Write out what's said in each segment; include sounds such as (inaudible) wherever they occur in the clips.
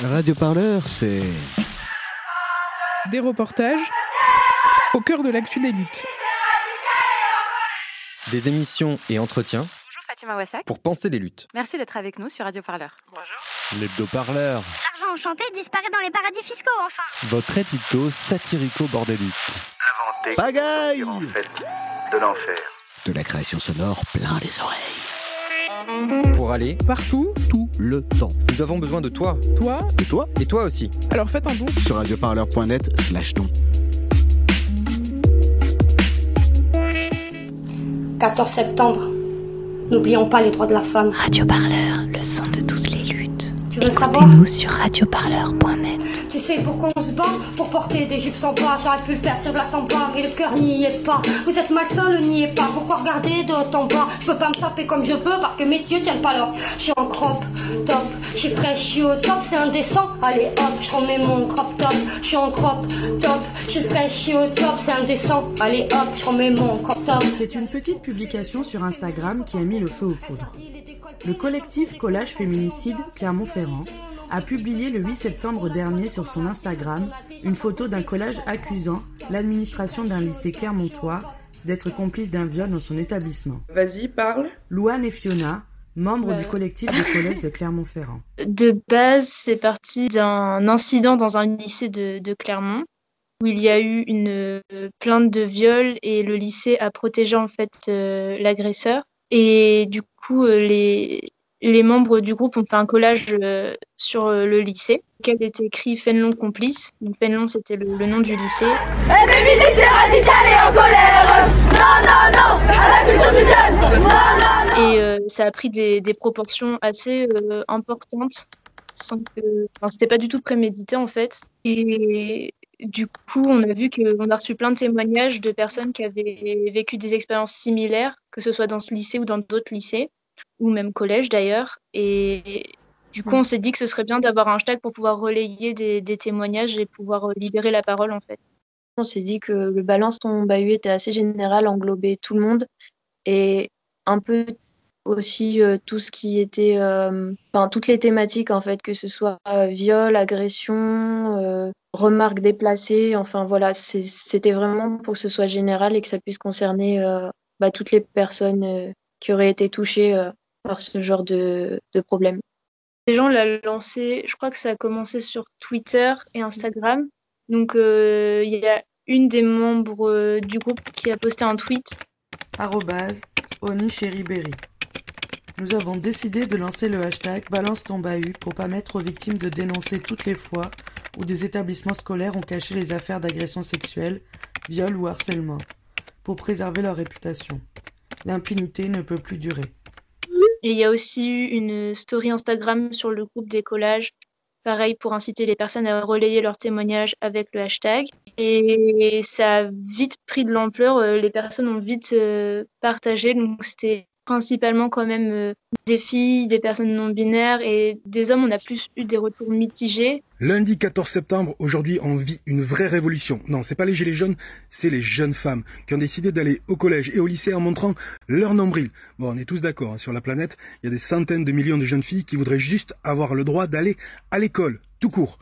Radio Parleur, c'est. Des reportages au cœur de l'actu des luttes. Des émissions et entretiens Bonjour Fatima Wassak. pour penser les luttes. Merci d'être avec nous sur Radio Parleur. L'hebdo-parleur. L'argent enchanté disparaît dans les paradis fiscaux, enfin Votre édito satirico-bordélique. En fait de l'enfer. De la création sonore plein les oreilles. Pour aller Partout, Tout le temps. nous avons besoin de toi. toi, Et toi Et toi aussi. alors faites un don. Sur radioparleur.net slash don. 14 septembre. N'oublions pas les droits de la femme. Radio Parleur, le son de Écoutez-nous sur radioparleur.net. Tu sais pourquoi on se bat Pour porter des jupes sans pas. J'aurais pu le faire sur de la samba, mais le cœur n'y est pas. Vous êtes malsain, le n'y est pas. Pourquoi regarder de haut en bas Je peux pas me taper comme je veux parce que messieurs tiennent pas l'or. Je suis en crop top, je suis fraîche, je suis au top, c'est indécent. Allez hop, je remets mon crop top. Je suis en crop top, je suis fraîche, je suis au top, c'est indécent. Allez hop, je remets mon crop top. C'est une petite publication sur Instagram qui a mis le feu aux poudres. Le collectif Collage Féminicide Clermont-Ferrand a publié le 8 septembre dernier sur son Instagram une photo d'un collage accusant l'administration d'un lycée clermontois d'être complice d'un viol dans son établissement. Vas-y, parle. Louane et Fiona, membres Ouais. du collectif de collège de Clermont-Ferrand. De base, c'est parti d'un incident dans un lycée de, de Clermont où il y a eu une euh, plainte de viol et le lycée a protégé en fait euh, l'agresseur. Et du coup, euh, les, les membres du groupe ont fait un collage euh, sur euh, le lycée, auquel était écrit Fénelon complice. Donc Fénelon, c'était le, le nom du lycée. Et euh, ça a pris des, des proportions assez importantes, sans que, enfin, c'était pas du tout prémédité en fait. Et du coup, on a vu qu'on a reçu plein de témoignages de personnes qui avaient vécu des expériences similaires, que ce soit dans ce lycée ou dans d'autres lycées, ou même collèges d'ailleurs. Et du coup, on s'est dit que ce serait bien d'avoir un hashtag pour pouvoir relayer des, des témoignages et pouvoir euh, libérer la parole en fait. On s'est dit que le balance ton bahut était assez général, englobait tout le monde et un peu aussi euh, tout ce qui était, euh, enfin toutes les thématiques en fait, que ce soit euh, viol, agression, remarques déplacées, enfin voilà, c'était vraiment pour que ce soit général et que ça puisse concerner euh, bah, toutes les personnes euh, qui auraient été touchées euh, par ce genre de, de problème. Les gens l'ont lancé, je crois que ça a commencé sur Twitter et Instagram. Donc euh, il y a une des membres du groupe qui a posté un tweet Arrobase Oni. Nous avons décidé de lancer le hashtag Balance ton bahut pour permettre aux victimes de dénoncer toutes les fois où des établissements scolaires ont caché les affaires d'agression sexuelle, viol ou harcèlement, pour préserver leur réputation. L'impunité ne peut plus durer. il y a aussi eu une story Instagram sur le groupe des collages. Pareil pour inciter les personnes à relayer leurs témoignages avec le hashtag. Et ça a vite pris de l'ampleur, euh, les personnes ont vite euh, partagé. Donc c'était principalement quand même euh, des filles, des personnes non binaires et des hommes. On a plus eu des retours mitigés. Lundi 14 septembre, aujourd'hui, on vit une vraie révolution. Non, c'est pas les gilets jaunes, c'est les jeunes femmes qui ont décidé d'aller au collège et au lycée en montrant leur nombril. Bon, on est tous d'accord, hein, sur la planète, il y a des centaines de millions de jeunes filles qui voudraient juste avoir le droit d'aller à l'école, tout court.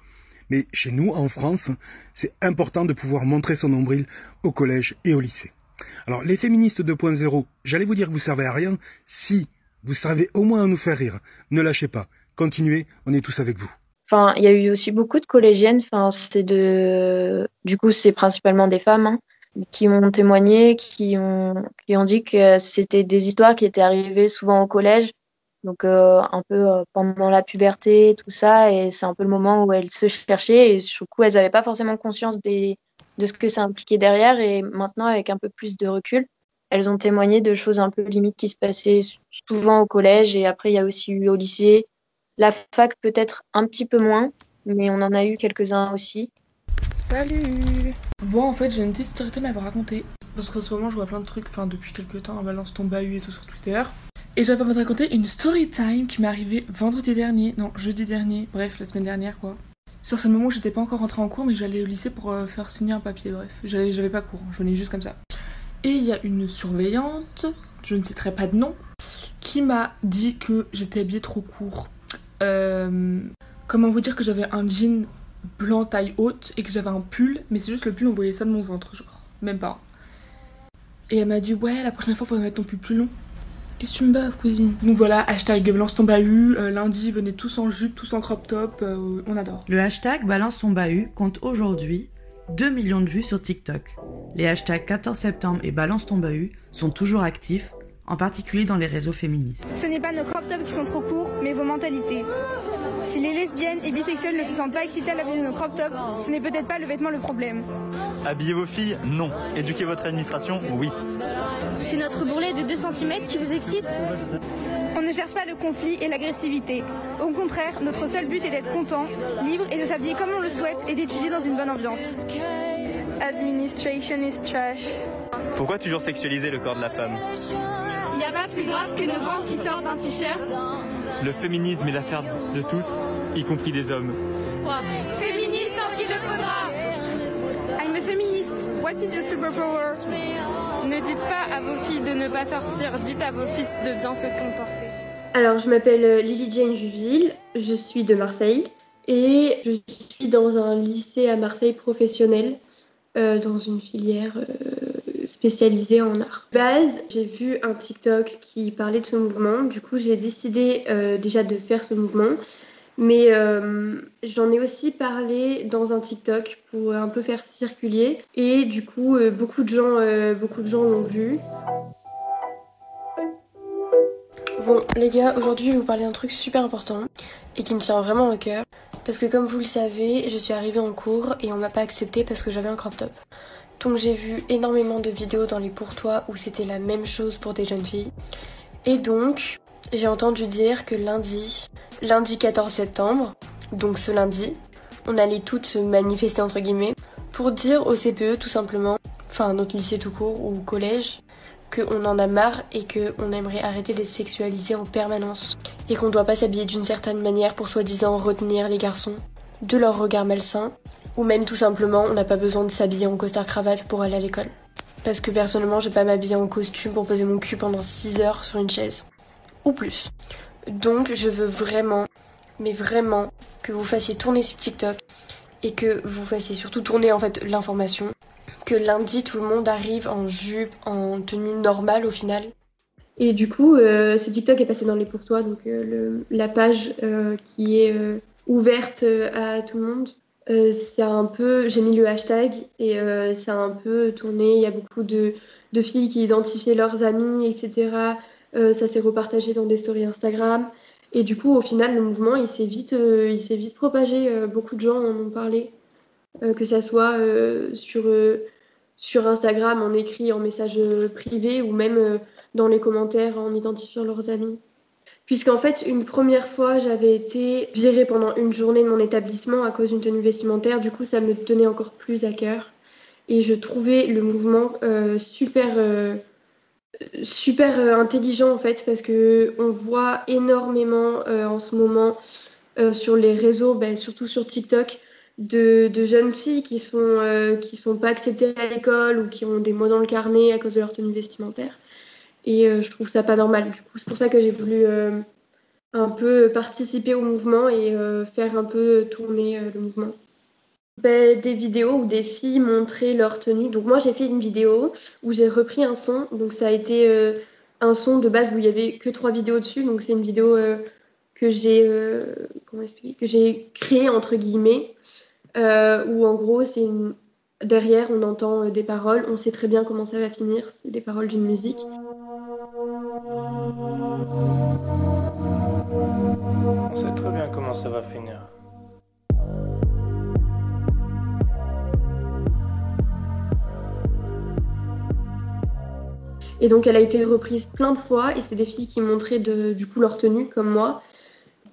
Mais chez nous, en France, c'est important de pouvoir montrer son nombril au collège et au lycée. Alors, les féministes 2.0, j'allais vous dire que vous servez à rien si vous servez au moins à nous faire rire. Ne lâchez pas. Continuez, on est tous avec vous. Enfin, il y a eu aussi beaucoup de collégiennes. Enfin, c'est de, du coup, c'est principalement des femmes hein, qui ont témoigné, qui ont, qui ont dit que c'était des histoires qui étaient arrivées souvent au collège, donc euh, un peu euh, pendant la puberté, tout ça, et c'est un peu le moment où elles se cherchaient et du coup, elles n'avaient pas forcément conscience des, de ce que ça impliquait derrière. Et maintenant, avec un peu plus de recul, elles ont témoigné de choses un peu limites qui se passaient souvent au collège et après, il y a aussi eu au lycée. La fac peut-être un petit peu moins, mais on en a eu quelques-uns aussi. Salut Bon, en fait, j'ai une petite story time à vous raconter. Parce qu'en ce moment, je vois plein de trucs, enfin, depuis quelques temps, on balance ton bahut et tout sur Twitter. Et j'avais envie de raconter une story time qui m'est arrivée vendredi dernier, non, jeudi dernier, bref, la semaine dernière, quoi. Sur ce moment où j'étais pas encore rentrée en cours, mais j'allais au lycée pour euh, faire signer un papier, bref. J'avais pas cours, je venais juste comme ça. Et il y a une surveillante, je ne citerai pas de nom, qui m'a dit que j'étais habillée trop court. Euh, Comment vous dire que j'avais un jean blanc taille haute et que j'avais un pull, mais c'est juste le pull, on voyait ça de mon ventre, genre. Même pas. Et elle m'a dit, ouais, la prochaine fois, faudrait mettre ton pull plus long. Qu'est-ce que tu me baves, cousine? Donc voilà, hashtag balance ton bahut. euh, lundi, venez tous en jupe, tous en crop top. euh, on adore. Le hashtag balance ton bahut compte aujourd'hui 2 millions de vues sur TikTok. Les hashtags 14 septembre et balance ton bahut sont toujours actifs, en particulier dans les réseaux féministes. Ce n'est pas nos crop tops qui sont trop courts, mais vos mentalités. Si les lesbiennes et bisexuelles ne se sentent pas excitées à la vue de nos crop tops, ce n'est peut-être pas le vêtement le problème. Habillez vos filles Non. Éduquez votre administration Oui. C'est notre bourrelet de 2 cm qui vous excite On ne cherche pas le conflit et l'agressivité. Au contraire, notre seul but est d'être content, libre et de s'habiller comme on le souhaite et d'étudier dans une bonne ambiance. Administration is trash. Pourquoi toujours sexualiser le corps de la femme? Il n'y a pas plus grave que nos ventres qui sortent d'un t-shirt. Le féminisme est l'affaire de tous, y compris des hommes. Féministe tant qu'il le faudra. I'm a feminist. What is your superpower? Ne dites pas à vos filles de ne pas sortir, dites à vos fils de bien se comporter. Alors, je m'appelle Lily Jane Juville, je suis de Marseille et je suis dans un lycée à Marseille professionnel, euh, dans une filière euh, spécialisée en art. Base, j'ai vu un TikTok qui parlait de ce mouvement, du coup j'ai décidé euh, déjà de faire ce mouvement, mais euh, j'en ai aussi parlé dans un TikTok pour un peu faire circuler et du coup euh, beaucoup de gens, beaucoup de gens l'ont vu. Bon, les gars, aujourd'hui, je vais vous parler d'un truc super important et qui me tient vraiment au cœur. Parce que, comme vous le savez, je suis arrivée en cours et on m'a pas accepté parce que j'avais un crop top. Donc, j'ai vu énormément de vidéos dans les pourtois où c'était la même chose pour des jeunes filles. Et donc, j'ai entendu dire que lundi, lundi 14 septembre, donc ce lundi, on allait toutes se manifester entre guillemets pour dire au CPE tout simplement, enfin notre lycée tout court ou collège, qu'on en a marre et qu'on aimerait arrêter d'être sexualisé en permanence. Et qu'on doit pas s'habiller d'une certaine manière pour soi-disant retenir les garçons de leur regard malsain. Ou même tout simplement, on n'a pas besoin de s'habiller en costard cravate pour aller à l'école. Parce que personnellement, je vais pas m'habiller en costume pour poser mon cul pendant 6 heures sur une chaise. Ou plus. Donc je veux vraiment, mais vraiment, que vous fassiez tourner sur TikTok et que vous fassiez surtout tourner en fait l'information que lundi tout le monde arrive en jupe, en tenue normale au final. Et du coup, euh, ce TikTok est passé dans les pourtois, donc euh, la page euh, qui est ouverte à tout le monde. Euh, c'est un peu, j'ai mis le hashtag et euh, ça a un peu tourné. Il y a beaucoup de, filles qui identifiaient leurs amis, etc. Euh, ça s'est repartagé dans des stories Instagram. Et du coup, au final, le mouvement, il s'est vite, euh, il s'est vite propagé. Beaucoup de gens en ont parlé, que ça soit sur sur Instagram en écrit, en message privé ou même dans les commentaires en identifiant leurs amis. Puisqu'en fait, une première fois, j'avais été virée pendant une journée de mon établissement à cause d'une tenue vestimentaire. Du coup, ça me tenait encore plus à cœur. Et je trouvais le mouvement euh, super, euh, super euh, intelligent en fait, parce que on voit énormément en ce moment sur les réseaux, ben, surtout sur TikTok, de, jeunes filles qui sont, euh, qui sont pas acceptées à l'école ou qui ont des mots dans le carnet à cause de leur tenue vestimentaire. Et euh, je trouve ça pas normal. Du coup, c'est pour ça que j'ai voulu euh, un peu participer au mouvement et euh, faire un peu tourner le mouvement. Ben, des vidéos où des filles montraient leur tenue. Donc moi j'ai fait une vidéo où j'ai repris un son. Donc ça a été un son de base où il y avait que trois vidéos dessus. Donc c'est une vidéo que j'ai que j'ai créée entre guillemets où en gros c'est une... derrière on entend des paroles. On sait très bien comment ça va finir. C'est des paroles d'une musique. Et donc elle a été reprise plein de fois et c'est des filles qui montraient du coup leur tenue comme moi.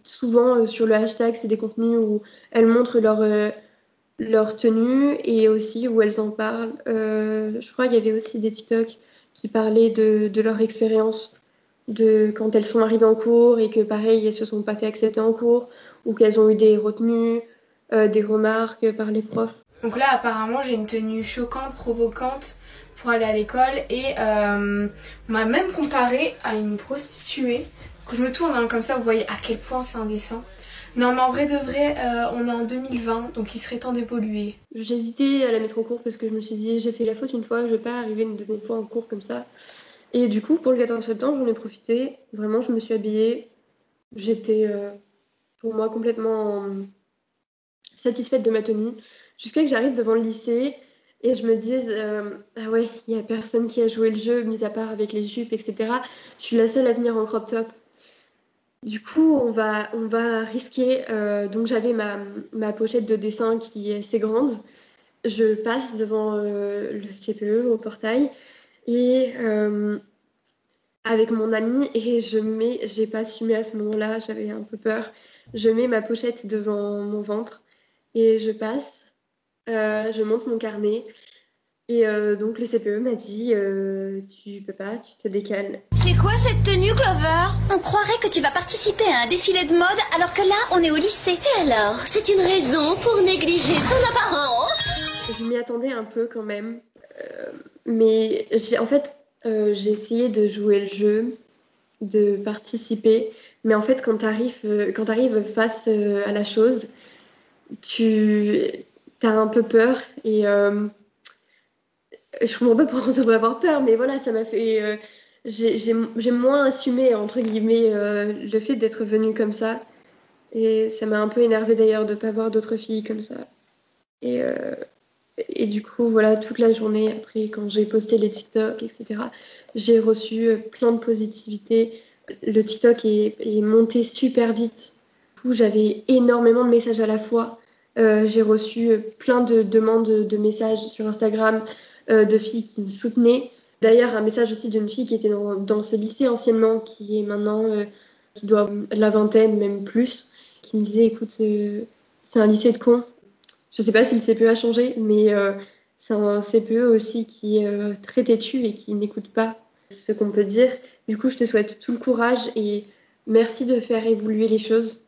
Souvent euh, sur le hashtag c'est des contenus où elles montrent leur, euh, leur tenue et aussi où elles en parlent. Euh, je crois qu'il y avait aussi des TikTok qui parlaient de, de leur expérience de quand elles sont arrivées en cours et que pareil elles se sont pas fait accepter en cours ou qu'elles ont eu des retenues, euh, des remarques par les profs. Donc là, apparemment, j'ai une tenue choquante, provocante aller à l'école et euh, m'a même comparé à une prostituée. Que je me tourne hein, comme ça, vous voyez à quel point c'est indécent. Non, mais en vrai de vrai, euh, on est en 2020, donc il serait temps d'évoluer. J'hésitais à la mettre en cours parce que je me suis dit, j'ai fait la faute une fois, je vais pas arriver une deuxième fois en cours comme ça. Et du coup, pour le 14 septembre, j'en ai profité. Vraiment, je me suis habillée. J'étais, euh, pour moi, complètement satisfaite de ma tenue. Jusqu'à que j'arrive devant le lycée et je me dise, euh, ah ouais, il y a personne qui a joué le jeu, mis à part avec les jupes, etc. Je suis la seule à venir en crop top. Du coup, on va, on va risquer. euh, donc, j'avais ma, ma pochette de dessin qui est assez grande. Je passe devant euh, le CPE au portail et euh, avec mon ami et je mets, j'ai pas assumé à ce moment-là, j'avais un peu peur. Je mets ma pochette devant mon ventre et je passe. Euh, je monte mon carnet. Et euh, donc le CPE m'a dit euh, tu peux pas, tu te décales. C'est quoi cette tenue, Clover On croirait que tu vas participer à un défilé de mode alors que là, on est au lycée. Et alors, c'est une raison pour négliger son apparence? Je m'y attendais un peu quand même, mais j'ai en fait euh, j'ai essayé de jouer le jeu, de participer, mais en fait quand tu arrives quand t'arrives face euh, à la chose, tu as un peu peur et euh, je comprends pas pourquoi on devrait avoir peur, mais voilà, ça m'a fait. euh, j'ai moins assumé, entre guillemets, euh, le fait d'être venue comme ça. Et ça m'a un peu énervé d'ailleurs de pas voir d'autres filles comme ça. Et, euh, et du coup, voilà, toute la journée, après, quand j'ai posté les TikTok, etc., j'ai reçu plein de positivité. Le TikTok est, est monté super vite. Du coup, j'avais énormément de messages à la fois. Euh, j'ai reçu euh, plein de demandes de messages sur Instagram euh, de filles qui me soutenaient. D'ailleurs, un message aussi d'une fille qui était dans, ce lycée anciennement, qui est maintenant, qui doit la vingtaine, même plus, qui me disait, écoute, c'est un lycée de cons. Je sais pas si le CPE a changé, mais c'est un CPE aussi qui est très têtu et qui n'écoute pas ce qu'on peut dire. Du coup, je te souhaite tout le courage et merci de faire évoluer les choses.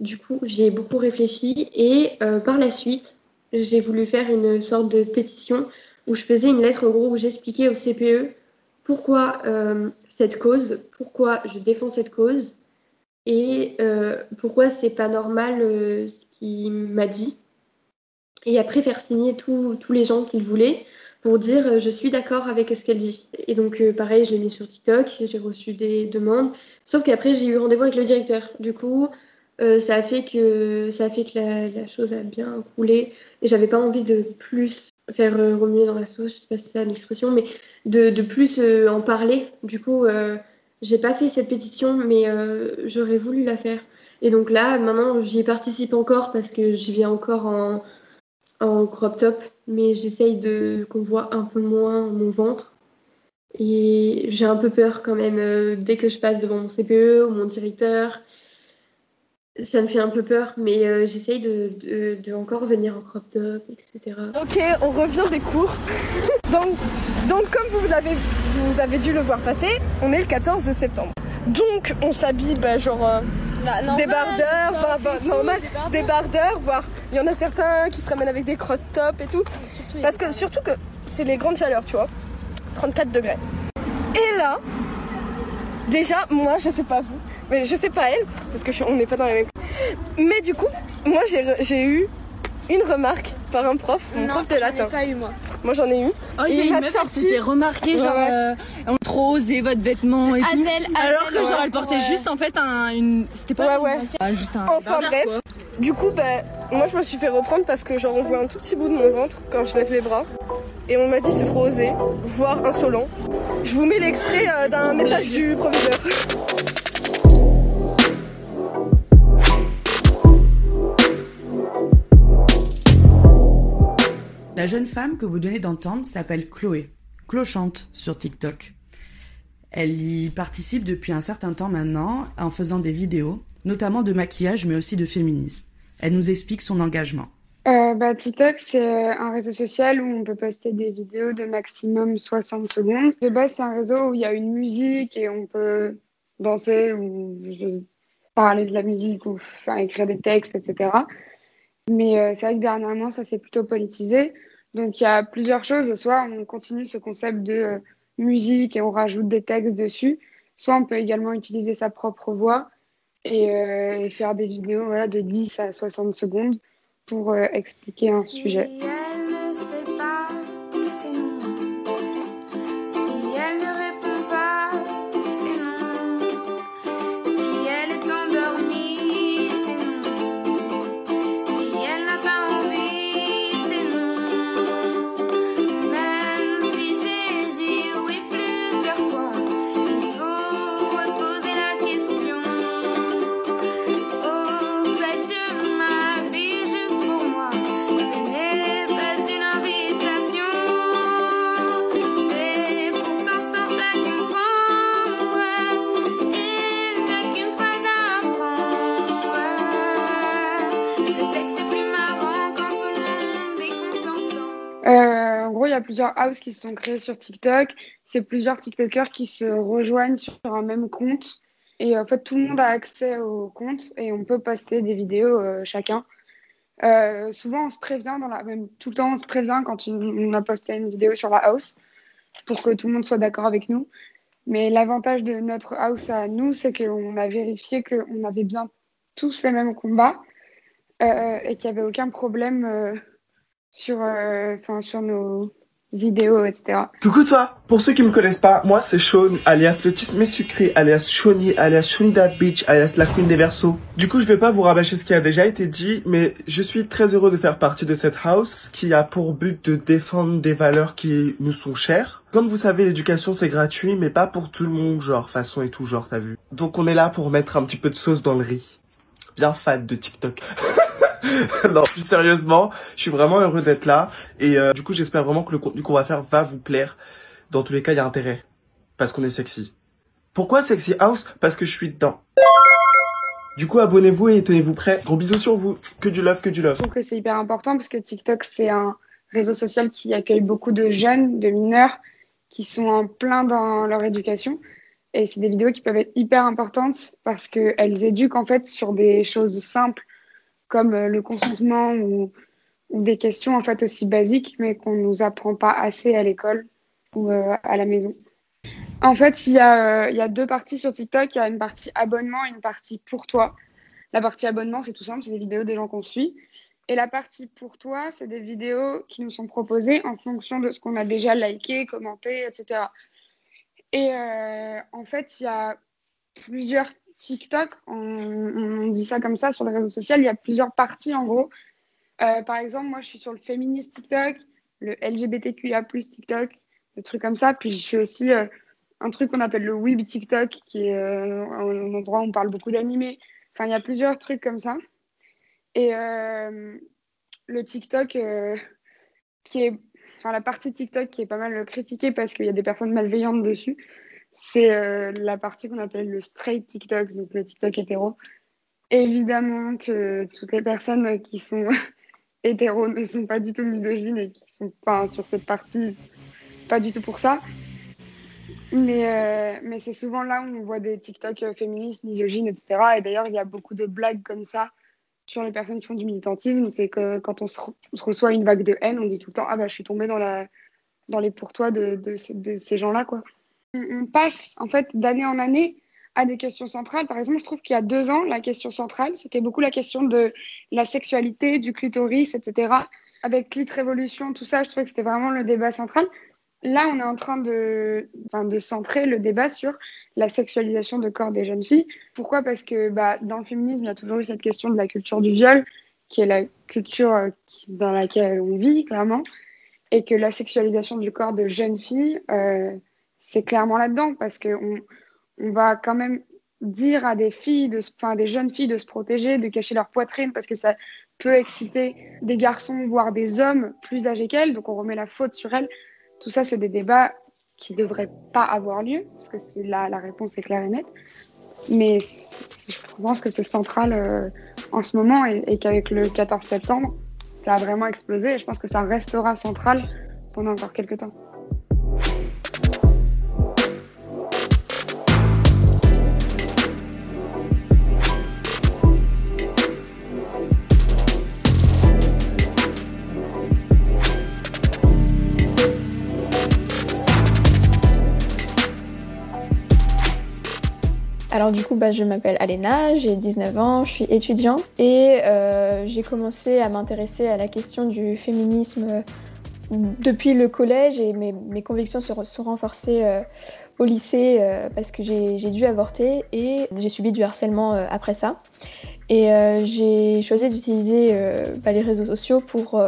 Du coup, j'y ai beaucoup réfléchi et euh, par la suite, j'ai voulu faire une sorte de pétition où je faisais une lettre en gros où j'expliquais au CPE pourquoi euh, cette cause, pourquoi je défends cette cause et euh, pourquoi c'est pas normal ce qu'il m'a dit. Et après faire signer tous les gens qu'il voulait pour dire je suis d'accord avec ce qu'elle dit. Et donc pareil, je l'ai mis sur TikTok, j'ai reçu des demandes. Sauf qu'après j'ai eu rendez-vous avec le directeur. Du coup, euh, ça a fait que ça a fait que la, chose a bien coulé et j'avais pas envie de plus faire euh, remuer dans la sauce, je sais pas si c'est l'expression, mais de, plus euh, en parler. Du coup, euh, j'ai pas fait cette pétition, mais j'aurais voulu la faire. Et donc là, maintenant, j'y participe encore parce que j'y viens encore en, en crop top, mais j'essaye de qu'on voit un peu moins mon ventre. Et j'ai un peu peur quand même dès que je passe devant mon CPE ou mon directeur. Ça me fait un peu peur, mais euh, j'essaye de, de, de encore venir en crop top, etc. Ok, on revient des cours. (laughs) donc, donc comme vous l'avez, vous avez dû le voir passer, on est le 14 septembre. Donc on s'habille bah, genre euh, normal, débardeurs, genre, voire- tout, normal, il y en a certains qui se ramènent avec des crop tops et tout. Parce que surtout que c'est les grandes chaleurs, tu vois. 34 degrés. Et là, déjà, moi, je sais pas vous, mais je sais pas elle, parce que je suis- on n'est pas dans les mêmes. Mais du coup, moi, j'ai eu une remarque par un prof, mon Non, prof de j'en ai latin. pas eu, moi. Moi, j'en ai eu. Oh, il y a il une m'a sorti- remarquer, Ouais, genre, ouais. euh, on trop osé votre vêtement et tout. Adèle, Alors que, Adèle, genre, ouais, elle portait ouais. juste, en fait, un, une. C'était pas Ouais, une ouais. ah, juste un. Enfin bref, quoi. du coup, ben, moi je me suis fait reprendre parce que genre on voit un tout petit bout de mon ventre quand je lève les bras. Et on m'a dit c'est trop osé, voire insolent. Je vous mets l'extrait euh, d'un message du proviseur. La jeune femme que vous venez d'entendre s'appelle Chloé. Clochante sur TikTok. Elle y participe depuis un certain temps maintenant en faisant des vidéos, notamment de maquillage mais aussi de féminisme. Elle nous explique son engagement. Euh, bah, TikTok, c'est un réseau social où on peut poster des vidéos de maximum 60 secondes. De base, c'est un réseau où il y a une musique et on peut danser ou parler de la musique ou écrire des textes, etc. Mais euh, c'est vrai que dernièrement, ça s'est plutôt politisé. Donc, il y a plusieurs choses. Soit on continue ce concept de euh, musique et on rajoute des textes dessus, soit on peut également utiliser sa propre voix et, euh, et faire des vidéos voilà, de 10 à 60 secondes pour euh, expliquer un sujet. Y plusieurs houses qui se sont créés sur TikTok. C'est plusieurs TikTokers qui se rejoignent sur un même compte. Et en fait, tout le monde a accès au compte et on peut poster des vidéos euh, chacun. Euh, souvent, on se prévient, dans la... même tout le temps, on se prévient quand on a posté une vidéo sur la house pour que tout le monde soit d'accord avec nous. Mais l'avantage de notre house à nous, c'est qu'on a vérifié qu'on avait bien tous les mêmes combats euh, et qu'il n'y avait aucun problème euh, sur, euh, sur nos etc. Coucou toi Pour ceux qui me connaissent pas, moi c'est Sean, alias le tismé sucré, alias Shawnee, alias That Bitch, alias la queen des versos. Du coup, je vais pas vous rabâcher ce qui a déjà été dit, mais je suis très heureux de faire partie de cette house qui a pour but de défendre des valeurs qui nous sont chères. Comme vous savez, l'éducation c'est gratuit, mais pas pour tout le monde, genre façon et tout, genre t'as vu. Donc on est là pour mettre un petit peu de sauce dans le riz. Bien fan de TikTok. (laughs) (laughs) non, plus sérieusement, je suis vraiment heureux d'être là. Et euh, du coup, j'espère vraiment que le contenu qu'on va faire va vous plaire. Dans tous les cas, il y a intérêt. Parce qu'on est sexy. Pourquoi Sexy House? Parce que je suis dedans. Du coup, abonnez-vous et tenez-vous prêts. Gros bisous sur vous. Que du love, que du love. Je trouve que c'est hyper important parce que TikTok, c'est un réseau social qui accueille beaucoup de jeunes, de mineurs, qui sont en plein dans leur éducation. Et c'est des vidéos qui peuvent être hyper importantes parce qu'elles éduquent en fait sur des choses simples comme euh, le consentement ou, des questions en fait aussi basiques mais qu'on nous apprend pas assez à l'école ou euh, à la maison. En fait, il y, a, euh, il y a deux parties sur TikTok. Il y a une partie abonnement et une partie pour toi. La partie abonnement, c'est tout simple, c'est des vidéos des gens qu'on suit. Et la partie pour toi, c'est des vidéos qui nous sont proposées en fonction de ce qu'on a déjà liké, commenté, etc. Et en fait, il y a plusieurs TikTok, on, dit ça comme ça sur les réseaux sociaux, il y a plusieurs parties en gros. Euh, par exemple, moi je suis sur le féministe TikTok, le LGBTQIA, TikTok, des trucs comme ça. Puis je suis aussi euh, un truc qu'on appelle le Weeb TikTok, qui est euh, un endroit où on parle beaucoup d'animés. Enfin, il y a plusieurs trucs comme ça. Et le TikTok, qui est, enfin, la partie TikTok qui est pas mal critiquée parce qu'il y a des personnes malveillantes dessus, c'est euh, la partie qu'on appelle le straight TikTok, donc le TikTok hétéro. Évidemment que toutes les personnes qui sont (laughs) hétéros ne sont pas du tout misogynes et qui sont pas sur cette partie, pas du tout pour ça. Mais, euh, mais c'est souvent là où on voit des TikTok féministes, misogynes, etc. Et d'ailleurs, il y a beaucoup de blagues comme ça sur les personnes qui font du militantisme. C'est que quand on se, reçoit une vague de haine, on dit tout le temps Ah bah, je suis tombée dans, la, dans les pourtois de, de, de ces gens-là, quoi. On, passe, en fait, d'année en année à des questions centrales. Par exemple, je trouve qu'il y a deux ans, la question centrale, c'était beaucoup la question de la sexualité, du clitoris, etc. Avec Clit Révolution, tout ça, je trouvais que c'était vraiment le débat central. Là, on est en train de, de centrer le débat sur la sexualisation de corps des jeunes filles. Pourquoi? Parce que bah, dans le féminisme, il y a toujours eu cette question de la culture du viol, qui est la culture euh, dans laquelle on vit, clairement, et que la sexualisation du corps de jeunes filles, euh, c'est clairement là-dedans, parce qu'on on va quand même dire à des filles, enfin, des jeunes filles de se protéger, de cacher leur poitrine, parce que ça peut exciter des garçons, voire des hommes plus âgés qu'elles, donc on remet la faute sur elles. Tout ça, c'est des débats qui ne devraient pas avoir lieu, parce que là, la réponse est claire et nette. Mais je pense que c'est central euh, en ce moment et, et qu'avec le 14 septembre, ça a vraiment explosé et je pense que ça restera central pendant encore quelques temps. Alors du coup, bah, je m'appelle Alena, j'ai 19 ans, je suis étudiante et euh, j'ai commencé à m'intéresser à la question du féminisme euh, depuis le collège et mes, convictions se sont renforcées euh, au lycée parce que j'ai dû avorter et j'ai subi du harcèlement après ça. Et j'ai choisi d'utiliser bah, les réseaux sociaux pour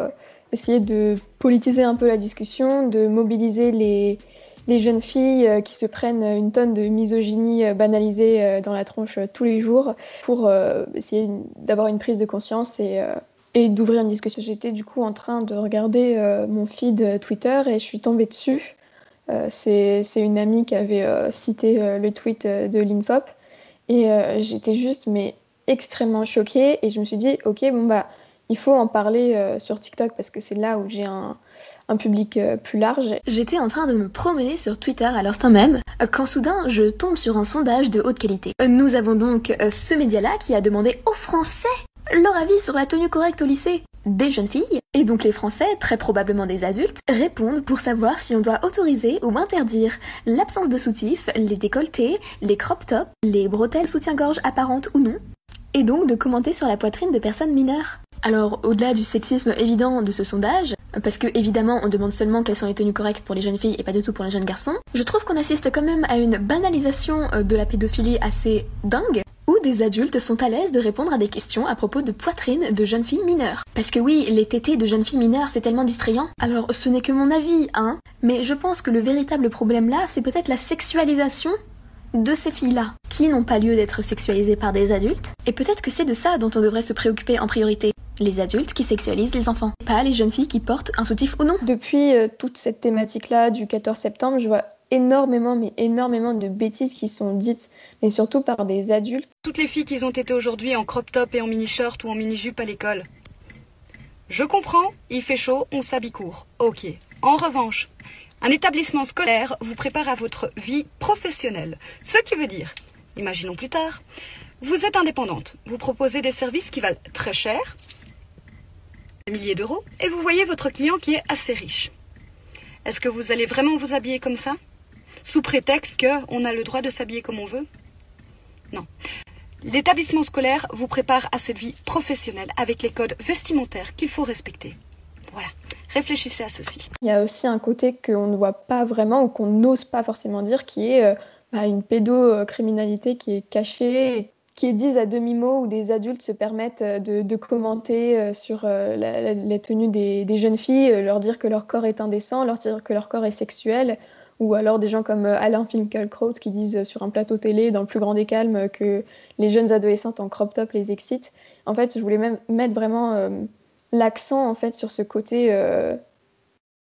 essayer de politiser un peu la discussion, de mobiliser les, les jeunes filles euh, qui se prennent une tonne de misogynie euh, banalisée euh, dans la tronche tous les jours pour essayer d'avoir une prise de conscience et, d'ouvrir une discussion. J'étais du coup en train de regarder mon feed Twitter et je suis tombée dessus. C'est une amie qui avait cité le tweet de l'Infop et j'étais juste mais extrêmement choquée et je me suis dit ok bon bah il faut en parler sur TikTok parce que c'est là où j'ai un, un public euh, plus large. J'étais en train de me promener sur Twitter à l'instant même, euh, quand soudain je tombe sur un sondage de haute qualité. Euh, Nous avons donc ce média-là qui a demandé aux Français leur avis sur la tenue correcte au lycée des jeunes filles, et donc les Français, très probablement des adultes, répondent pour savoir si on doit autoriser ou interdire l'absence de soutif, les décolletés, les crop tops, les bretelles soutien-gorge apparentes ou non, et donc de commenter sur la poitrine de personnes mineures. Alors, au-delà du sexisme évident de ce sondage, parce que évidemment on demande seulement quelles sont les tenues correctes pour les jeunes filles et pas du tout pour les jeunes garçons, je trouve qu'on assiste quand même à une banalisation euh, de la pédophilie assez dingue, où des adultes sont à l'aise de répondre à des questions à propos de poitrine de jeunes filles mineures. Parce que oui, les tétés de jeunes filles mineures c'est tellement distrayant. Alors ce n'est que mon avis, hein, mais je pense que le véritable problème là, c'est peut-être la sexualisation de ces filles-là, qui n'ont pas lieu d'être sexualisées par des adultes, et peut-être que c'est de ça dont on devrait se préoccuper en priorité. Les adultes qui sexualisent les enfants, pas les jeunes filles qui portent un soutif ou non. Depuis euh, toute cette thématique-là du 14 septembre, je vois énormément, mais énormément de bêtises qui sont dites, mais surtout par des adultes. Toutes les filles qui ont été aujourd'hui en crop top et en mini-short ou en mini-jupe à l'école. Je comprends, il fait chaud, on s'habille court. Ok. En revanche, un établissement scolaire vous prépare à votre vie professionnelle. Ce qui veut dire, imaginons plus tard, vous êtes indépendante, vous proposez des services qui valent très cher, milliers d'euros, et vous voyez votre client qui est assez riche. Est-ce que vous allez vraiment vous habiller comme ça Sous prétexte qu'on a le droit de s'habiller comme on veut? Non. L'établissement scolaire vous prépare à cette vie professionnelle avec les codes vestimentaires qu'il faut respecter. Voilà. Réfléchissez à ceci. Il y a aussi un côté qu'on ne voit pas vraiment ou qu'on n'ose pas forcément dire, qui est euh, bah, une pédocriminalité qui est cachée, qui dite à demi-mot, où des adultes se permettent euh, de, commenter euh, sur euh, la, la- tenue des, jeunes filles, leur dire que leur corps est indécent, leur dire que leur corps est sexuel, ou alors des gens comme Alain Finkielkraut qui disent sur un plateau télé, dans le plus grand des calmes, que les jeunes adolescentes en crop top les excitent. En fait, je voulais même mettre vraiment l'accent en fait sur ce côté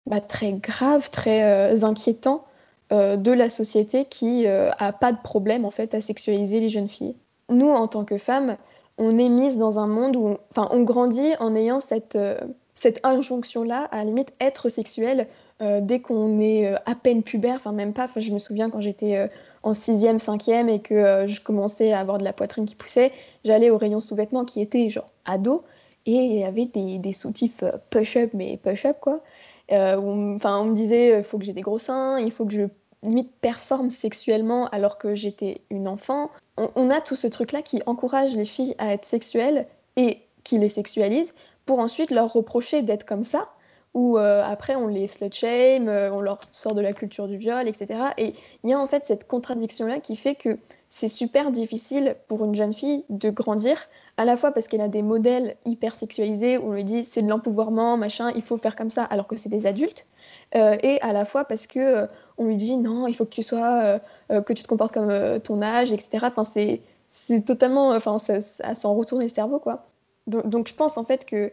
bah, très grave, très inquiétant de la société qui a pas de problème en fait à sexualiser les jeunes filles. Nous, en tant que femmes, on est mise dans un monde où, on grandit en ayant cette euh, cette injonction-là à, la limite être sexuel euh, dès qu'on est euh, à peine pubère, enfin même pas. Je me souviens quand j'étais en sixième, cinquième et que je commençais à avoir de la poitrine qui poussait, j'allais au rayon sous-vêtements qui était genre ado et il y avait des, soutifs push-up, mais push-up quoi. Enfin, on me disait il faut que j'ai des gros seins, il faut que je limite performe sexuellement alors que j'étais une enfant. On, a tout ce truc-là qui encourage les filles à être sexuelles et qui les sexualise pour ensuite leur reprocher d'être comme ça ou euh, après on les slut shame, euh, on leur sort de la culture du viol, etc. Et il y a en fait cette contradiction-là qui fait que c'est super difficile pour une jeune fille de grandir, à la fois parce qu'elle a des modèles hyper sexualisés où on lui dit c'est de l'empouvoirment, machin, il faut faire comme ça, alors que c'est des adultes, euh, et à la fois parce que euh, on lui dit non, il faut que tu sois, euh, que tu te comportes comme ton âge, etc. Enfin c'est totalement, enfin ça, s'en retourne le cerveau quoi. Donc, je pense en fait que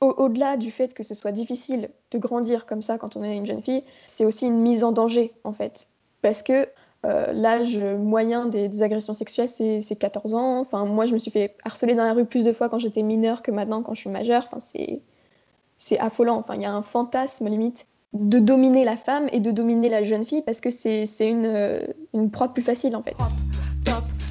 au- au-delà du fait que ce soit difficile de grandir comme ça quand on est une jeune fille, c'est aussi une mise en danger en fait. Parce que euh, l'âge moyen des, agressions sexuelles, c'est c'est 14 ans. Enfin, moi, je me suis fait harceler dans la rue plus de fois quand j'étais mineure que maintenant quand je suis majeure. Enfin, c'est affolant. Enfin, il y a un fantasme limite de dominer la femme et de dominer la jeune fille parce que c'est une, euh, une proie plus facile en fait.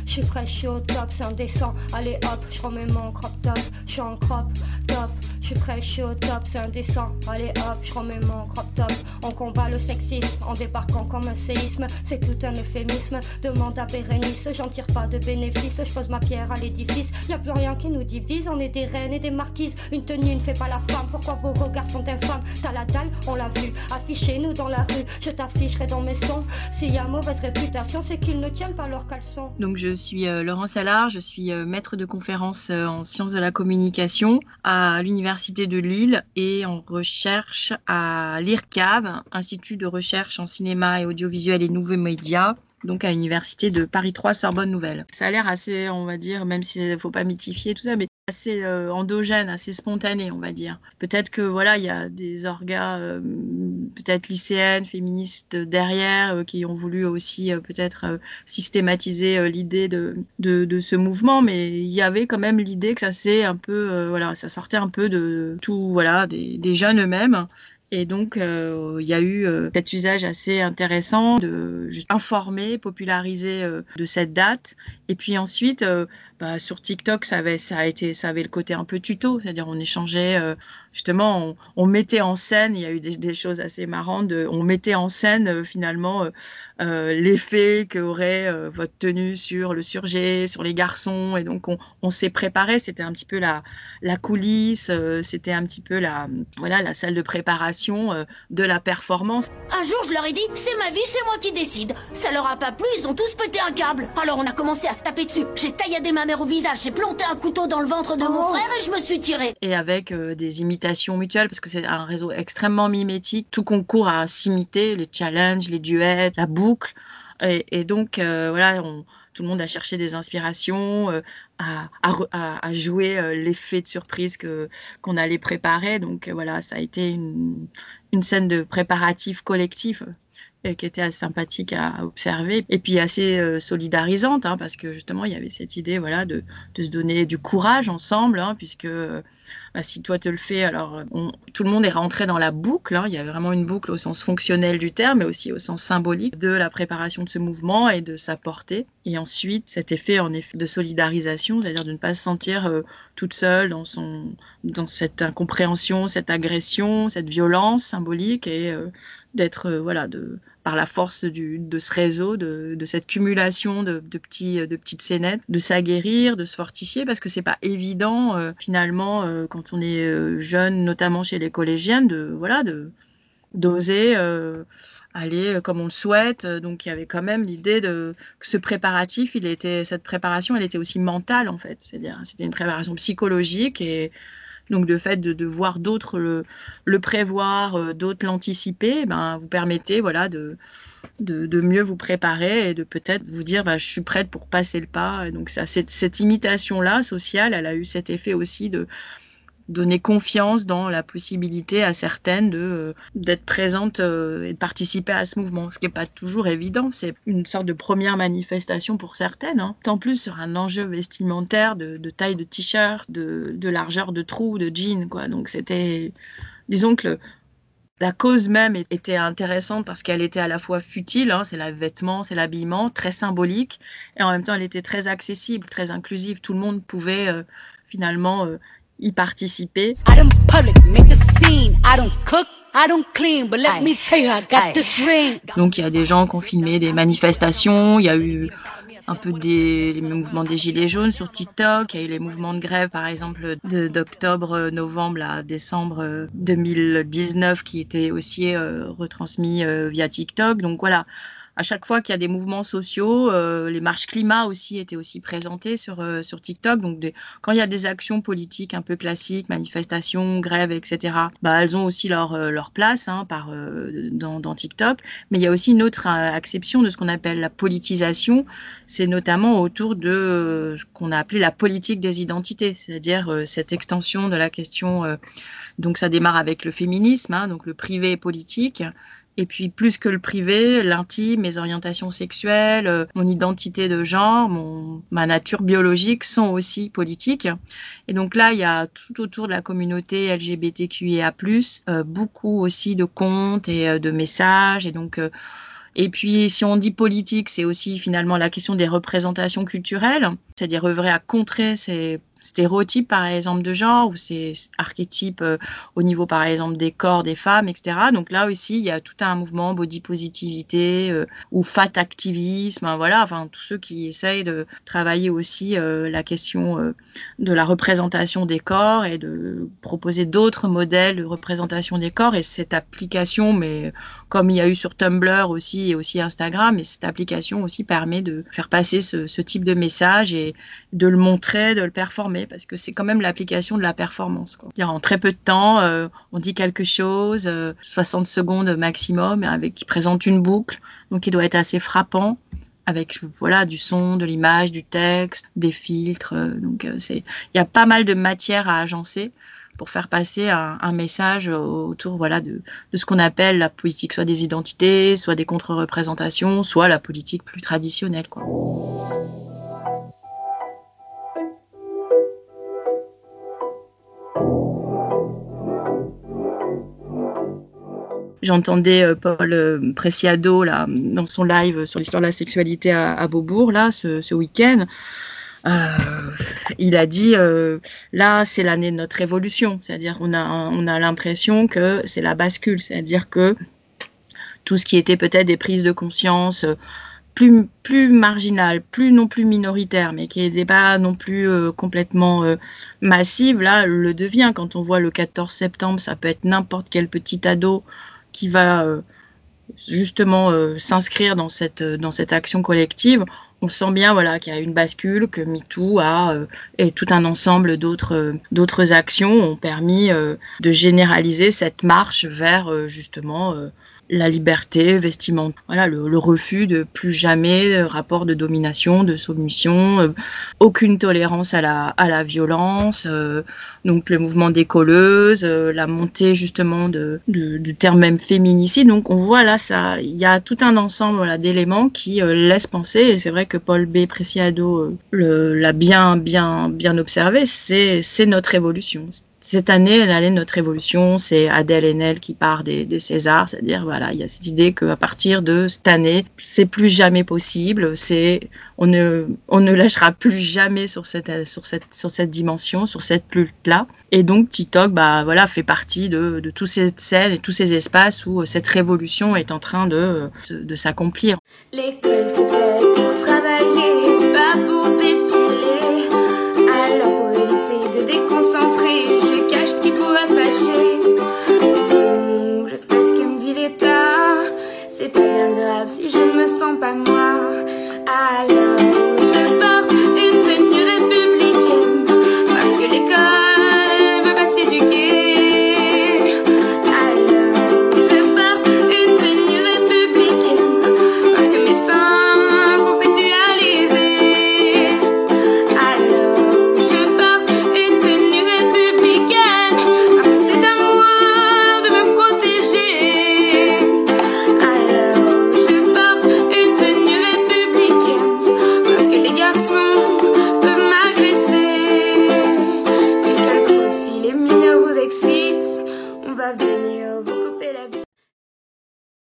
Je suis fraîche, je au top, c'est indécent. Allez hop, je remets mon crop top. Je suis en crop top. Je suis fraîche, je suis au top, c'est indécent. Allez hop, je remets mon crop top. On combat le sexisme en débarquant comme un séisme. C'est tout un euphémisme. Demande à Bérénice, j'en tire pas de bénéfice. Je pose ma pierre à l'édifice. Y a plus rien qui nous divise. On est des reines et des marquises. Une tenue ne fait pas la femme. Pourquoi vos regards sont infâmes? T'as la dalle, on l'a vu. Affichez-nous dans la rue. Je t'afficherai dans mes sons. S'il y a mauvaise réputation, c'est qu'ils ne tiennent pas leurs caleçons. Donc je suis euh, Laurent Salard, je suis euh, maître de conférence euh, en sciences de la communication à l'Université de Lille et en recherche à l'IRCAV, Institut de recherche en cinéma et audiovisuel et nouveaux médias, donc à l'Université de Paris 3 Sorbonne Nouvelle. Ça a l'air assez, on va dire, même s'il ne faut pas mythifier tout ça, mais assez euh, endogène, assez spontané, on va dire. Peut-être que voilà, il y a des orgas euh, peut-être lycéennes, féministes derrière, euh, qui ont voulu aussi peut-être systématiser l'idée de, ce mouvement, mais il y avait quand même l'idée que ça c'est un peu, voilà, ça sortait un peu de tout, voilà, des jeunes eux-mêmes. Et donc, euh, il y a eu euh, cet usage assez intéressant de juste informer, populariser euh, de cette date. Et puis ensuite, bah, sur TikTok, ça avait, ça a été, ça avait le côté un peu tuto, c'est-à-dire on échangeait, justement, on, mettait en scène. Il y a eu des, choses assez marrantes. On mettait en scène finalement euh, l'effet qu'aurait euh, votre tenue sur le surgé, sur les garçons. Et donc, on, on s'est préparé. C'était un petit peu la, la coulisse. euh, C'était un petit peu la, voilà, la salle de préparation euh, de la performance. Un jour, je leur ai dit, c'est ma vie, c'est moi qui décide. Ça leur a pas plu, ils ont tous pété un câble. Alors on a commencé à se taper dessus. J'ai tailladé ma mère au visage, j'ai planté un couteau dans le ventre de mon frère et je me suis tiré. et avec euh, des imitations mutuelles parce que c'est un réseau extrêmement mimétique. Tout concourt à s'imiter, les challenges, les duets, la boucle. Et, donc euh, voilà, tout le monde a cherché des inspirations, euh, à, jouer euh, l'effet de surprise que qu'on allait préparer. Donc euh, voilà, ça a été une, une scène de préparatif collectif qui était assez sympathique à observer et puis assez solidarisante hein, parce que justement il y avait cette idée voilà de, de se donner du courage ensemble hein, puisque bah, si toi te le fais alors on- tout le monde est rentré dans la boucle hein. il y avait vraiment une boucle au sens fonctionnel du terme mais aussi au sens symbolique de la préparation de ce mouvement et de sa portée et ensuite cet effet de solidarisation c'est-à-dire de ne pas se sentir euh, toute seule dans son cette incompréhension cette agression cette violence symbolique et euh, d'être euh, voilà de par la force de ce réseau de, cette cumulation de, petits de petites scénettes de s'aguerrir de se fortifier parce que c'est pas évident euh, finalement euh, quand on est euh, jeune notamment chez les collégiennes de voilà de d'oser euh, aller euh, comme on le souhaite. Euh, donc il y avait quand même l'idée de que ce préparatif il était cette préparation elle était aussi mentale en fait. C'est-à-dire c'était une préparation psychologique et donc de fait de, voir d'autres le, prévoir, euh, d'autres l'anticiper, eh ben, vous permettez voilà, de, de, mieux vous préparer et de peut-être vous dire bah, je suis prête pour passer le pas. Donc ça, cette imitation-là sociale, elle a eu cet effet aussi de donner confiance dans la possibilité à certaines de euh, d'être présentes euh, et de participer à ce mouvement, ce qui n'est pas toujours évident. C'est une sorte de première manifestation pour certaines. Hein. En plus sur un enjeu vestimentaire de, de taille de t-shirt, de, largeur de trou, de jean, quoi. Donc c'était, disons que la cause même était intéressante parce qu'elle était à la fois futile, hein, c'est le vêtement, c'est l'habillement, très symbolique, et en même temps elle était très accessible, très inclusive. Tout le monde pouvait euh, finalement y participer. I don't public, make a scene. I don't cook, I don't clean, but let me tell you, I got this ring. Donc il y a des gens qui ont filmé des manifestations, il y a eu un peu des les mouvements des gilets jaunes sur TikTok, il y a eu les mouvements de grève par exemple d'octobre, euh, novembre à décembre euh, 2019 qui étaient aussi euh, retransmis euh, via TikTok. Donc voilà, à chaque fois qu'il y a des mouvements sociaux, euh, les marches climat aussi étaient aussi présentées sur, euh, sur TikTok. Donc quand il y a des actions politiques un peu classiques, manifestations, grèves, etc., bah, elles ont aussi leur, euh, leur place hein, par, dans, TikTok. Mais il y a aussi une autre acception de ce qu'on appelle la politisation. C'est notamment autour de ce qu'on a appelé la politique des identités, c'est-à-dire cette extension de la question. donc ça démarre avec le féminisme, hein, donc le privé politique. Et puis plus que le privé, l'intime, mes orientations sexuelles, euh, mon identité de genre, ma nature biologique sont aussi politiques. Et donc là, il y a tout autour de la communauté LGBTQIA+, euh, beaucoup aussi de comptes et euh, de messages. Et donc et puis, si on dit politique, c'est aussi finalement la question des représentations culturelles, c'est-à-dire œuvrer à contrer ces, stéréotypes par exemple de genre ou ces archétypes euh, au niveau par exemple des corps des femmes, etc. Donc là aussi, il y a tout un mouvement body positivité euh, ou fat activisme, hein, voilà, enfin tous ceux qui essayent de travailler aussi euh, la question de la représentation des corps et de proposer d'autres modèles de représentation des corps. Et cette application, mais comme il y a eu sur Tumblr aussi et aussi Instagram, et cette application aussi permet de faire passer ce, ce type de message et de le montrer, de le performer, parce que c'est quand même l'application de la performance. En très peu de temps, euh, on dit quelque chose, euh, 60 secondes maximum, avec qui présente une boucle, donc il doit être assez frappant avec voilà du son, de l'image, du texte, des filtres. euh, donc euh, c'est il y a pas mal de matière à agencer pour faire passer un, message autour voilà de, ce qu'on appelle la politique soit des identités, soit des contre-représentations, soit la politique plus traditionnelle. J'entendais euh, Paul euh, Preciado là dans son live sur l'histoire de la sexualité à, Beaubourg là ce, week-end. Euh, il a dit là c'est l'année de notre révolution, c'est-à-dire on a on a l'impression que c'est la bascule, c'est-à-dire que tout ce qui était peut-être des prises de conscience plus plus marginales, plus non plus minoritaires, mais qui n'étaient pas non plus complètement massives, là le devient. Quand on voit le 14 septembre, ça peut être n'importe quel petit ado qui va euh, justement euh, s'inscrire dans cette dans cette action collective, on sent bien voilà qu'il y a une bascule, que MeToo a euh, et tout un ensemble d'autres euh, actions ont permis euh, de généraliser cette marche vers euh, justement euh, la liberté vestimentaire, voilà le, le refus de plus jamais rapport de domination, de soumission, euh, aucune tolérance à la à la violence, euh, donc le mouvement des colleuses, euh, la montée justement de, de- du terme même féminicide. Donc on voit là ça, il y a tout un ensemble voilà, d'éléments qui euh, laissent penser. Et c'est vrai que Paul B. Preciado euh, l'a bien bien bien observé. C'est notre évolution. Cette année, l'année de notre évolution, c'est Adèle Haenel qui part des, Césars, c'est-à-dire voilà, il y a cette idée qu'à partir de cette année, c'est plus jamais possible, c'est on ne on ne lâchera plus jamais sur cette sur cette sur cette dimension, sur cette lutte là. Et donc TikTok, bah voilà, fait partie de de tous ces scènes et tous ces espaces où euh, cette révolution est en train de de, s'accomplir. L'école c'est pour travailler, pas pour défiler.